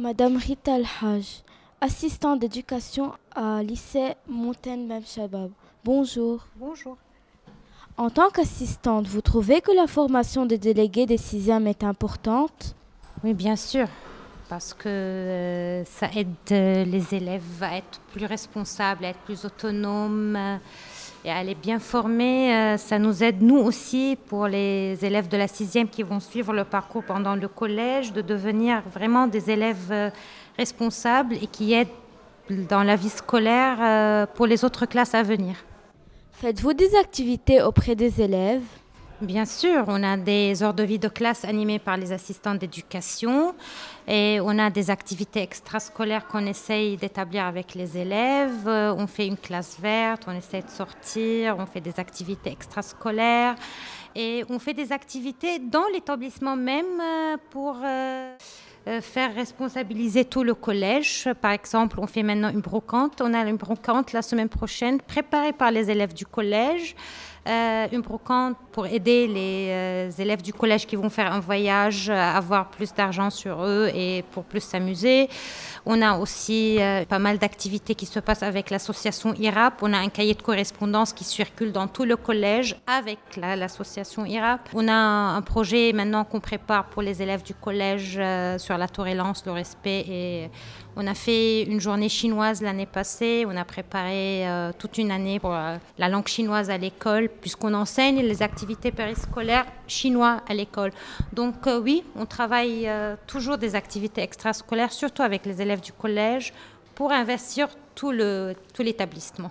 Madame Rita Al-Haj, assistante d'éducation à lycée Montaigne Mem Shabab. Bonjour. Bonjour. En tant qu'assistante, vous trouvez que la formation des délégués des sixièmes est importante? Oui, bien sûr, parce que euh, ça aide euh, les élèves à être plus responsables, à être plus autonomes euh, et à aller bien formés. Euh, ça nous aide, nous aussi, pour les élèves de la sixième qui vont suivre le parcours pendant le collège, de devenir vraiment des élèves euh, responsables et qui aident dans la vie scolaire euh, pour les autres classes à venir. Faites-vous des activités auprès des élèves? Bien sûr, on a des heures de vie de classe animées par les assistants d'éducation et on a des activités extrascolaires qu'on essaye d'établir avec les élèves. Euh, On fait une classe verte, on essaie de sortir, on fait des activités extrascolaires et on fait des activités dans l'établissement même euh, pour euh, faire responsabiliser tout le collège. Par exemple, on fait maintenant une brocante. On a une brocante la semaine prochaine préparée par les élèves du collège. Euh, une brocante pour aider les euh, élèves du collège qui vont faire un voyage à avoir plus d'argent sur eux et pour plus s'amuser. On a aussi euh, pas mal d'activités qui se passent avec l'association IRAP. On a un cahier de correspondance qui circule dans tout le collège avec la- l'association IRAP. On a un projet maintenant qu'on prépare pour les élèves du collège euh, sur la tolérance, le respect et on a fait une journée chinoise l'année passée. On a préparé euh, toute une année pour euh, la langue chinoise à l'école, puisqu'on enseigne les activités périscolaires chinois à l'école. Donc euh, oui, on travaille euh, toujours des activités extrascolaires, surtout avec les élèves du collège, pour investir tout l'établissement.